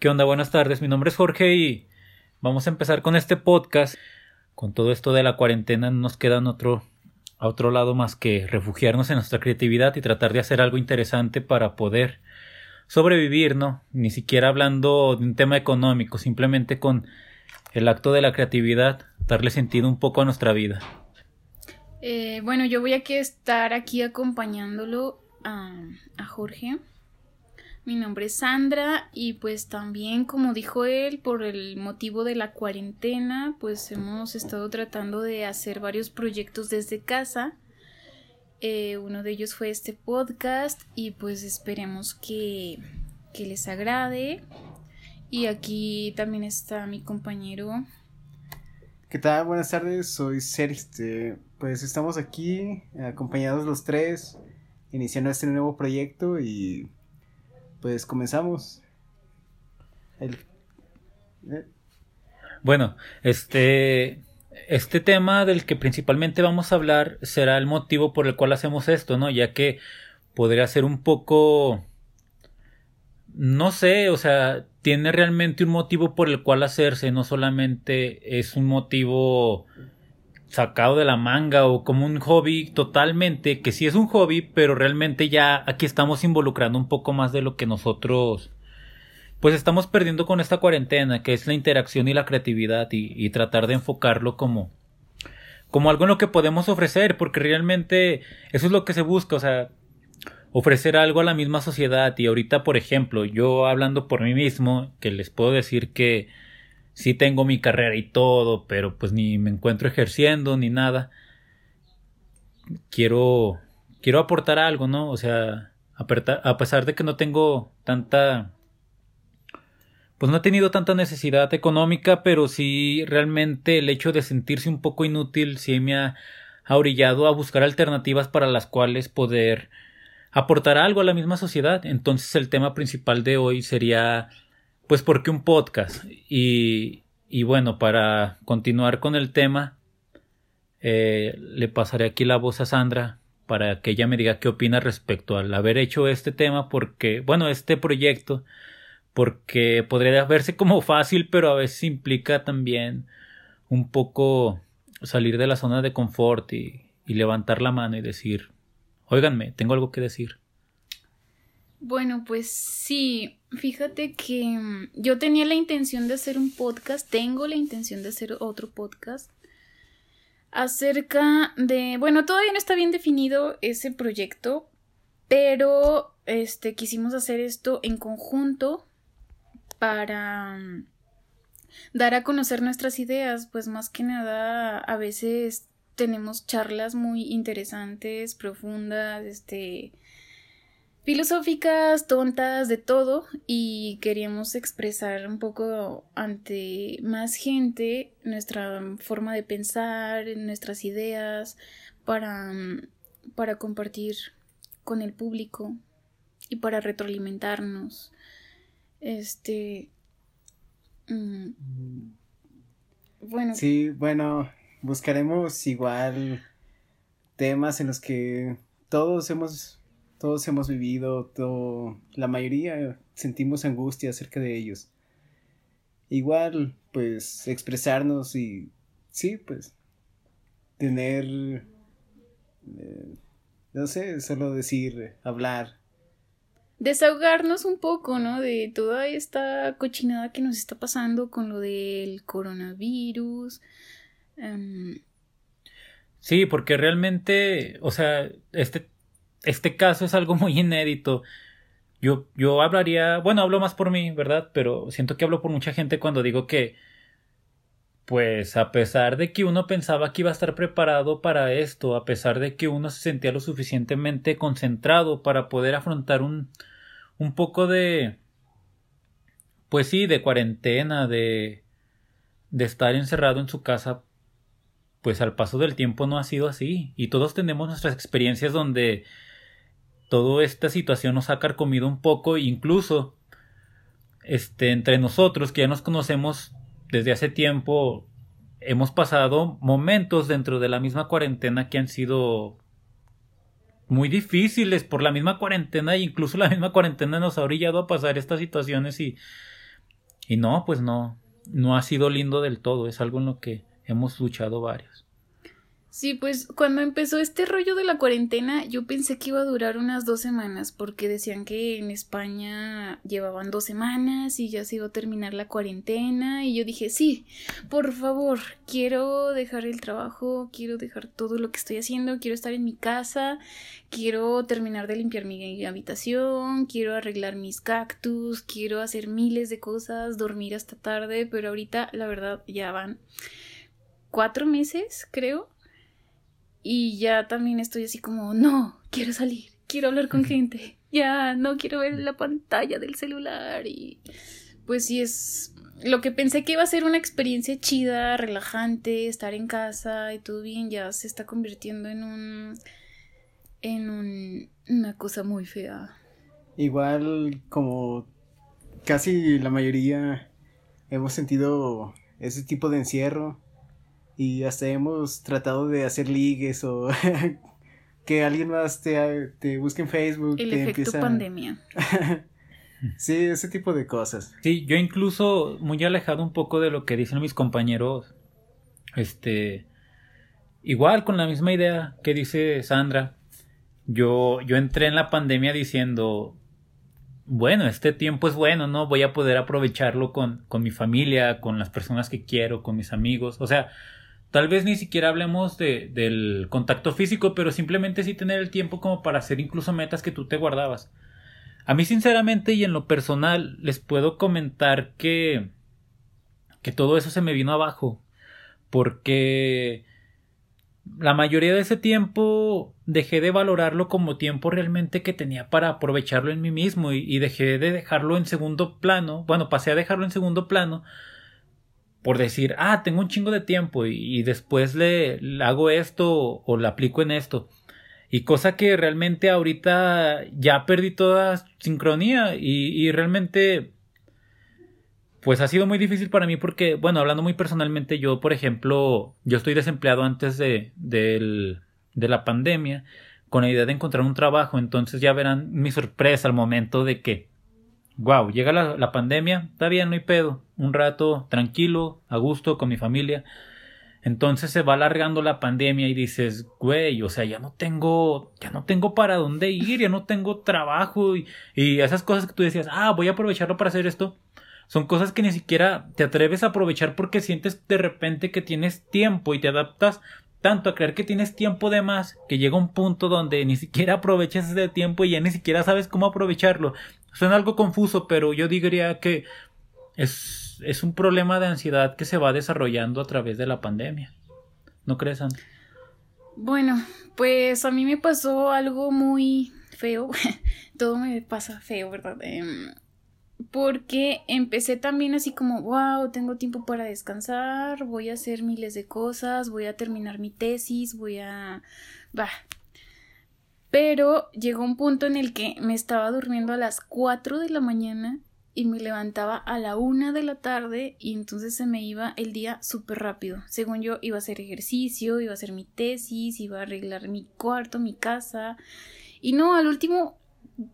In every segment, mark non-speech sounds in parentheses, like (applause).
¿Qué onda? Buenas tardes, mi nombre es Jorge y vamos a empezar con este podcast. Con todo esto de la cuarentena no nos queda otro, a otro lado más que refugiarnos en nuestra creatividad y tratar de hacer algo interesante para poder sobrevivir, ¿no? Ni siquiera hablando de un tema económico, simplemente con el acto de la creatividad, darle sentido un poco a nuestra vida. Eh, bueno, yo voy a estar aquí acompañándolo a, a Jorge. Mi nombre es Sandra y pues también, como dijo él, por el motivo de la cuarentena, pues hemos estado tratando de hacer varios proyectos desde casa. Eh, uno de ellos fue este podcast y pues esperemos que, que les agrade. Y aquí también está mi compañero. ¿Qué tal? Buenas tardes, soy Sergio. Este, pues estamos aquí acompañados los tres, iniciando este nuevo proyecto y pues comenzamos. ¿eh? Bueno, este, este tema del que principalmente vamos a hablar será el motivo por el cual hacemos esto, ¿no? Ya que podría ser un poco... No sé, o sea, tiene realmente un motivo por el cual hacerse, no solamente es un motivo sacado de la manga o como un hobby totalmente, que sí es un hobby, pero realmente ya aquí estamos involucrando un poco más de lo que nosotros pues estamos perdiendo con esta cuarentena, que es la interacción y la creatividad y, tratar de enfocarlo como como algo en lo que podemos ofrecer, porque realmente eso es lo que se busca, o sea, ofrecer algo a la misma sociedad. Y ahorita, por ejemplo, yo hablando por mí mismo, que les puedo decir que sí tengo mi carrera y todo, pero pues ni me encuentro ejerciendo ni nada. Quiero quiero aportar algo, ¿no? O sea, a pesar de que no tengo tanta pues no he tenido tanta necesidad económica, pero sí realmente el hecho de sentirse un poco inútil sí me ha, ha orillado a buscar alternativas para las cuales poder aportar algo a la misma sociedad. Entonces el tema principal de hoy sería pues porque un podcast. Y, y bueno, para continuar con el tema, eh, le pasaré aquí la voz a Sandra para que ella me diga qué opina respecto al haber hecho este tema, porque, bueno, este proyecto, porque podría verse como fácil, pero a veces implica también un poco salir de la zona de confort y, y levantar la mano y decir, óiganme, tengo algo que decir. Bueno, pues sí, fíjate que mm, yo tenía la intención de hacer un podcast, tengo la intención de hacer otro podcast acerca de, bueno, todavía no está bien definido ese proyecto, pero este quisimos hacer esto en conjunto para mm, dar a conocer nuestras ideas, pues más que nada a veces tenemos charlas muy interesantes, profundas, este filosóficas, tontas, de todo, y queríamos expresar un poco ante más gente nuestra forma de pensar, nuestras ideas, para, para compartir con el público y para retroalimentarnos. Este. Mm, bueno. Sí, bueno, buscaremos igual temas en los que todos hemos todos hemos vivido, todo, la mayoría sentimos angustia acerca de ellos. Igual, pues, expresarnos y, sí, pues, tener, eh, no sé, solo decir, hablar. Desahogarnos un poco, ¿no? De toda esta cochinada que nos está pasando con lo del coronavirus. Em, sí, porque realmente, o sea, este este caso es algo (laughs) muy inédito. Yo, yo hablaría, bueno, hablo más por mí, ¿verdad? Pero siento que hablo por mucha gente cuando digo que, pues a pesar de que uno pensaba que iba a estar preparado para esto, a pesar de que uno se sentía lo suficientemente concentrado para poder afrontar un, un poco de, pues sí, de cuarentena, de, de estar encerrado en su casa, pues al paso del tiempo no ha sido así. Y todos tenemos nuestras experiencias donde toda esta situación nos ha carcomido un poco, incluso este, entre nosotros que ya nos conocemos desde hace tiempo, hemos pasado momentos dentro de la misma cuarentena que han sido muy difíciles por la misma cuarentena e incluso la misma cuarentena nos ha orillado a pasar estas situaciones y Y no, pues no, no ha sido lindo del todo, es algo en lo que hemos luchado varios. Sí, pues cuando empezó este rollo de la cuarentena, yo pensé que iba a durar unas dos semanas, porque decían que en España llevaban dos semanas y ya se iba a terminar la cuarentena, y yo dije, sí, por favor, quiero dejar el trabajo, quiero dejar todo lo que estoy haciendo, quiero estar en mi casa, quiero terminar de limpiar mi habitación, quiero arreglar mis cactus, quiero hacer miles de cosas, dormir hasta tarde, pero ahorita la verdad ya van cuatro meses, creo y ya también estoy así como, no, quiero salir, quiero hablar con gente, ya no quiero ver la pantalla del celular y pues sí es lo que pensé que iba a ser una experiencia chida, relajante, estar en casa y todo bien, ya se está convirtiendo en un en un, una cosa muy fea. Igual como casi la mayoría hemos sentido ese tipo de encierro y hasta hemos tratado de hacer ligues o (laughs) que alguien más te, te busque en Facebook. El efecto pandemia. (laughs) sí, ese tipo de cosas. Sí, yo incluso muy alejado un poco de lo que dicen mis compañeros. Este. Igual con la misma idea que dice Sandra. Yo, yo entré en la pandemia diciendo. Bueno, este tiempo es bueno, ¿no? Voy a poder aprovecharlo con, con mi familia, con las personas que quiero, con mis amigos. O sea, Tal vez ni siquiera hablemos de, del contacto físico, pero simplemente sí tener el tiempo como para hacer incluso metas que tú te guardabas. A mí sinceramente y en lo personal les puedo comentar que que todo eso se me vino abajo porque la mayoría de ese tiempo dejé de valorarlo como tiempo realmente que tenía para aprovecharlo en mí mismo y, y dejé de dejarlo en segundo plano, bueno, pasé a dejarlo en segundo plano por decir, ah, tengo un chingo de tiempo y, después le, hago esto o, le aplico en esto. Y cosa que realmente ahorita ya perdí toda sincronía y, y, realmente pues ha sido muy difícil para mí porque, bueno, hablando muy personalmente, yo, por ejemplo, yo estoy desempleado antes de, de la pandemia con la idea de encontrar un trabajo, entonces ya verán mi sorpresa al momento de que wow, llega la, pandemia, está bien, no hay pedo, un rato tranquilo, a gusto con mi familia. Entonces se va alargando la pandemia y dices, güey, o sea, ya no tengo, ya no tengo para dónde ir, ya no tengo trabajo y, y esas cosas que tú decías, ah, voy a aprovecharlo para hacer esto, son cosas que ni siquiera te atreves a aprovechar porque sientes de repente que tienes tiempo y te adaptas tanto a creer que tienes tiempo de más que llega un punto donde ni siquiera aprovechas ese tiempo y ya ni siquiera sabes cómo aprovecharlo Suena algo confuso, pero yo diría que es, es un problema de ansiedad que se va desarrollando a través de la pandemia. ¿No crees, Ana? Bueno, pues a mí me pasó algo muy feo. (laughs) Todo me pasa feo, ¿verdad? Em, porque empecé también así como, wow, tengo tiempo para descansar, voy a hacer miles de cosas, voy a terminar mi tesis, voy a... Bah, pero llegó un punto en el que me estaba durmiendo a las 4 de la mañana y me levantaba a la 1 de la tarde y entonces se me iba el día súper rápido. Según yo iba a hacer ejercicio, iba a hacer mi tesis, iba a arreglar mi cuarto, mi casa. Y no, al último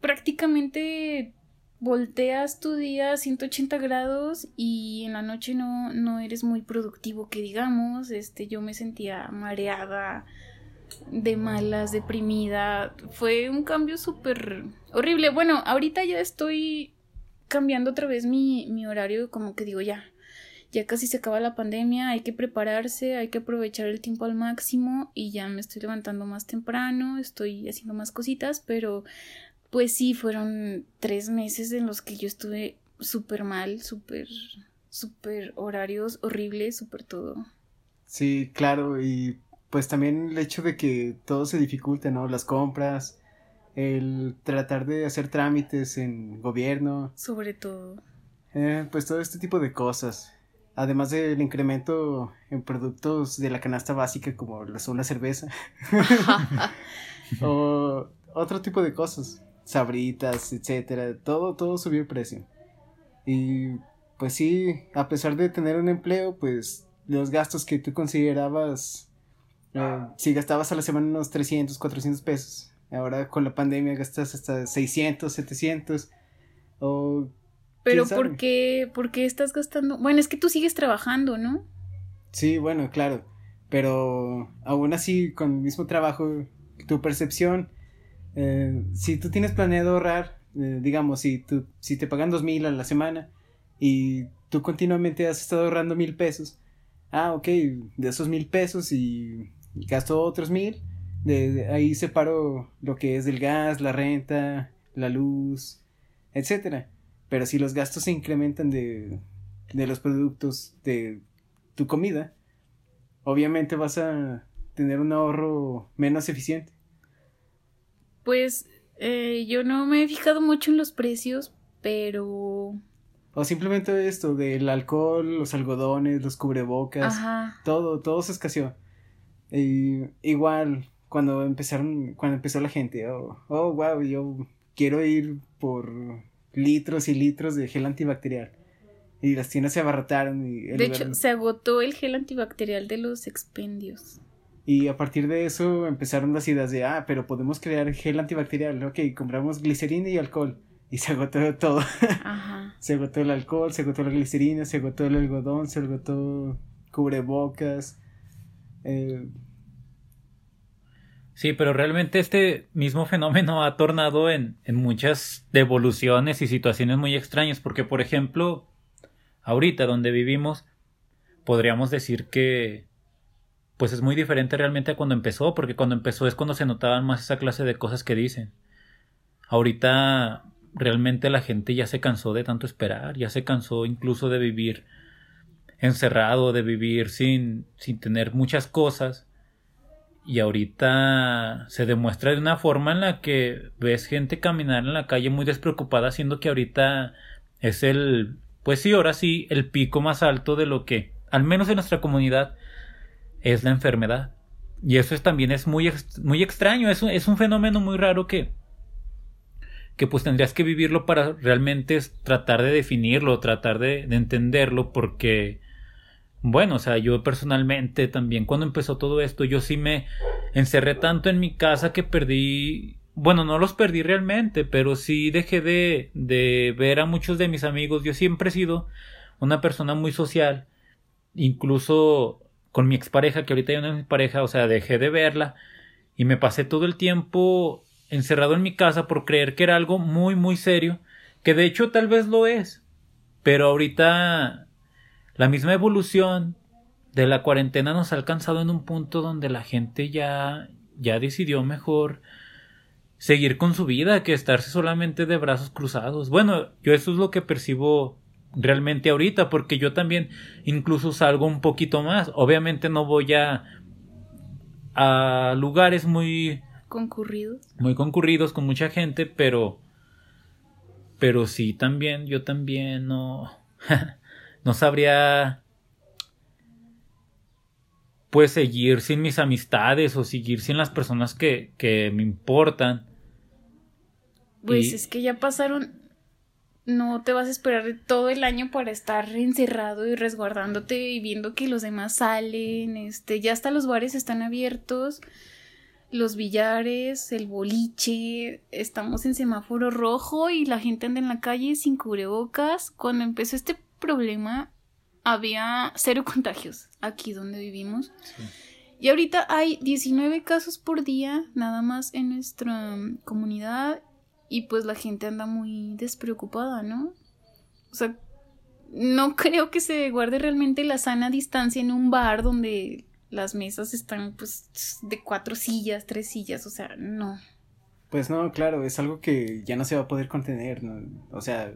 prácticamente volteas tu día a 180 grados y en la noche no, no eres muy productivo que digamos. Este, yo me sentía mareada, de malas, deprimida. Fue un cambio súper horrible. Bueno, ahorita ya estoy cambiando otra vez mi, mi horario, como que digo ya. Ya casi se acaba la pandemia, hay que prepararse, hay que aprovechar el tiempo al máximo y ya me estoy levantando más temprano, estoy haciendo más cositas, pero pues sí, fueron tres meses en los que yo estuve súper mal, súper, súper horarios horribles, súper todo. Sí, claro, y pues también el hecho de que todo se dificulte, ¿no? Las compras, el tratar de hacer trámites en gobierno. Sobre todo. Eh, pues todo este tipo de cosas. Además del incremento en productos de la canasta básica como la una cerveza. (laughs) o otro tipo de cosas. Sabritas, etcétera. Todo, todo subió el precio. Y pues sí, a pesar de tener un empleo, pues los gastos que tú considerabas eh, si gastabas a la semana unos 300, 400 pesos, ahora con la pandemia gastas hasta 600, 700, o Pero. ¿por qué, ¿por qué estás gastando? Bueno, es que tú sigues trabajando, ¿no? Sí, bueno, claro. Pero aún así, con el mismo trabajo, tu percepción, eh, si tú tienes planeado ahorrar, eh, digamos, si, tú, si te pagan dos mil a la semana y tú continuamente has estado ahorrando mil pesos, ah, ok, de esos mil pesos y gasto otros mil, de, de ahí separo lo que es del gas, la renta, la luz, etcétera. Pero si los gastos se incrementan de, de los productos de tu comida, obviamente vas a tener un ahorro menos eficiente. Pues eh, yo no me he fijado mucho en los precios, pero... O simplemente esto del alcohol, los algodones, los cubrebocas, Ajá. todo, todo se escaseó. Y igual, cuando empezaron, cuando empezó la gente, oh, oh, wow, yo quiero ir por litros y litros de gel antibacterial. Y las tiendas se abarrotaron y, De lugar- hecho, se agotó el gel antibacterial de los expendios. y a partir de eso empezaron las ideas de, ah, pero podemos crear gel antibacterial, ok, compramos glicerina y alcohol. Y se agotó todo. (laughs) Ajá. Se agotó el alcohol, se agotó la glicerina, se agotó el algodón, se agotó cubrebocas. Eh, Sí, pero realmente este mismo fenómeno ha tornado en, en muchas devoluciones y situaciones muy extrañas, porque por ejemplo, ahorita donde vivimos, podríamos decir que pues es muy diferente realmente a cuando empezó, porque cuando empezó es cuando se notaban más esa clase de cosas que dicen. Ahorita realmente la gente ya se cansó de tanto esperar, ya se cansó incluso de vivir encerrado, de vivir sin, sin tener muchas cosas. Y ahorita se demuestra de una forma en la que ves gente caminar en la calle muy despreocupada, siendo que ahorita es el, pues sí, ahora sí, el pico más alto de lo que, al menos en nuestra comunidad, es la enfermedad. Y eso es, también es muy, muy extraño, es un, es un fenómeno muy raro que, que pues tendrías que vivirlo para realmente tratar de definirlo, tratar de, de entenderlo, porque, bueno, o sea, yo personalmente también cuando empezó todo esto, yo sí me encerré tanto en mi casa que perdí, bueno, no los perdí realmente, pero sí dejé de, de ver a muchos de mis amigos. Yo siempre he sido una persona muy social, incluso con mi expareja, que ahorita es mi pareja, o sea, dejé de verla y me pasé todo el tiempo encerrado en mi casa por creer que era algo muy, muy serio, que de hecho tal vez lo es, pero ahorita la misma evolución de la cuarentena nos ha alcanzado en un punto donde la gente ya, ya decidió mejor seguir con su vida que estarse solamente de brazos cruzados. Bueno, yo eso es lo que percibo realmente ahorita, porque yo también incluso salgo un poquito más. Obviamente no voy a a lugares muy Concurridos. muy concurridos con mucha gente, pero pero sí también yo también no (laughs) no sabría pues seguir sin mis amistades o seguir sin las personas que, que me importan. Pues Y- es que ya pasaron. No te vas a esperar todo el año para estar encerrado y resguardándote y viendo que los demás salen. Este, ya hasta los bares están abiertos. Los billares, el boliche. Estamos en semáforo rojo y la gente anda en la calle sin cubrebocas. Cuando empezó este problema, había cero (laughs) contagios aquí donde vivimos. Y ahorita hay 19 casos por día, nada más en nuestra mm, comunidad. Y pues la gente anda muy despreocupada, ¿no? O sea, no creo que se guarde realmente la sana distancia en un bar donde las mesas están pues de cuatro sillas, tres sillas, o sea, no. Pues no, claro, es algo que ya no se va a poder contener, ¿no? O sea,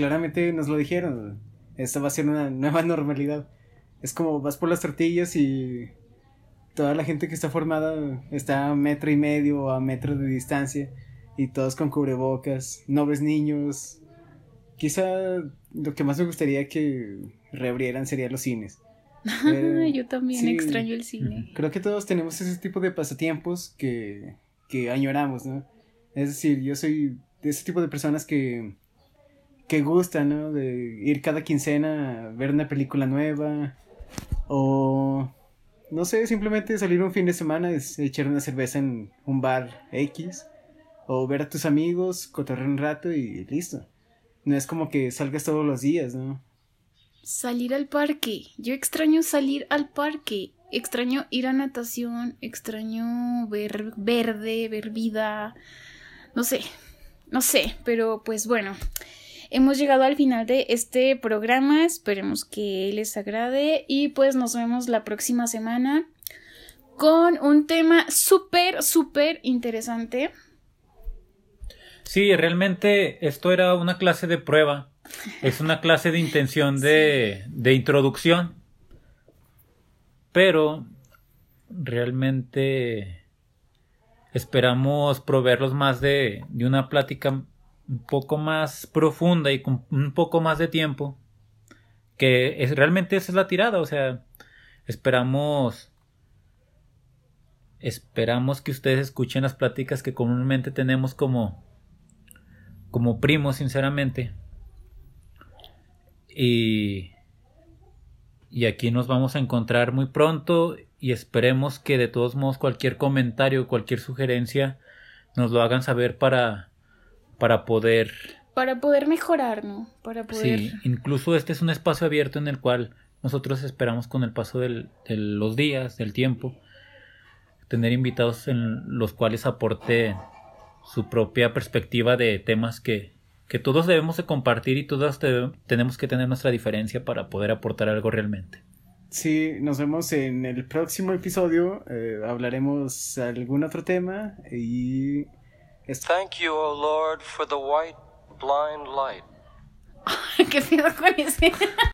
claramente nos lo dijeron, esta va a ser una nueva (laughs) normalidad. Es como vas por las tortillas y toda la gente que está formada está a metro y medio o a metro de distancia y todos con cubrebocas, no ves niños. Quizá lo que más me gustaría que reabrieran serían los cines. (laughs) Eh, Yo también sí. extraño el cine. Creo que todos tenemos ese tipo de pasatiempos que, que añoramos, ¿no? Es decir, yo soy de ese tipo de personas que, que gustan, ¿no? De ir cada quincena a ver una película nueva o, no sé, simplemente salir un fin de semana, echar una cerveza en un bar X o ver a tus amigos, cotorrear un rato y listo. no es como que salgas todos los días, ¿no? Salir al parque. Yo extraño salir al parque. Extraño ir a natación. Extraño ver verde, ver vida. No sé. No sé. Pero pues bueno. Hemos llegado al final de este programa. Esperemos que les agrade. Y pues nos vemos la próxima semana con un tema súper, súper interesante. Sí, realmente esto era una clase de prueba. Es una clase de intención de, de introducción. Pero realmente esperamos proveerlos más de, de una plática un poco más profunda y con un poco más de tiempo. Que realmente esa es la tirada. O sea, esperamos Esperamos que ustedes escuchen las pláticas que comúnmente tenemos como, como primos, sinceramente. Y, y aquí nos vamos a encontrar muy pronto y esperemos que de todos modos cualquier comentario, cualquier sugerencia nos lo hagan saber para, para poder... Para poder mejorar, ¿no? Para poder... Sí, incluso este es un espacio abierto en el cual nosotros esperamos con el paso de los días, del tiempo, tener invitados en los cuales aporte su propia perspectiva de temas que, que todos debemos de compartir y todos tenemos que tener nuestra diferencia para poder aportar algo realmente. Sí, nos vemos en el próximo episodio. Eh, hablaremos algún otro tema y. Thank you, O Lord, for the white blind light. (laughs) ¿Qué pido con ese?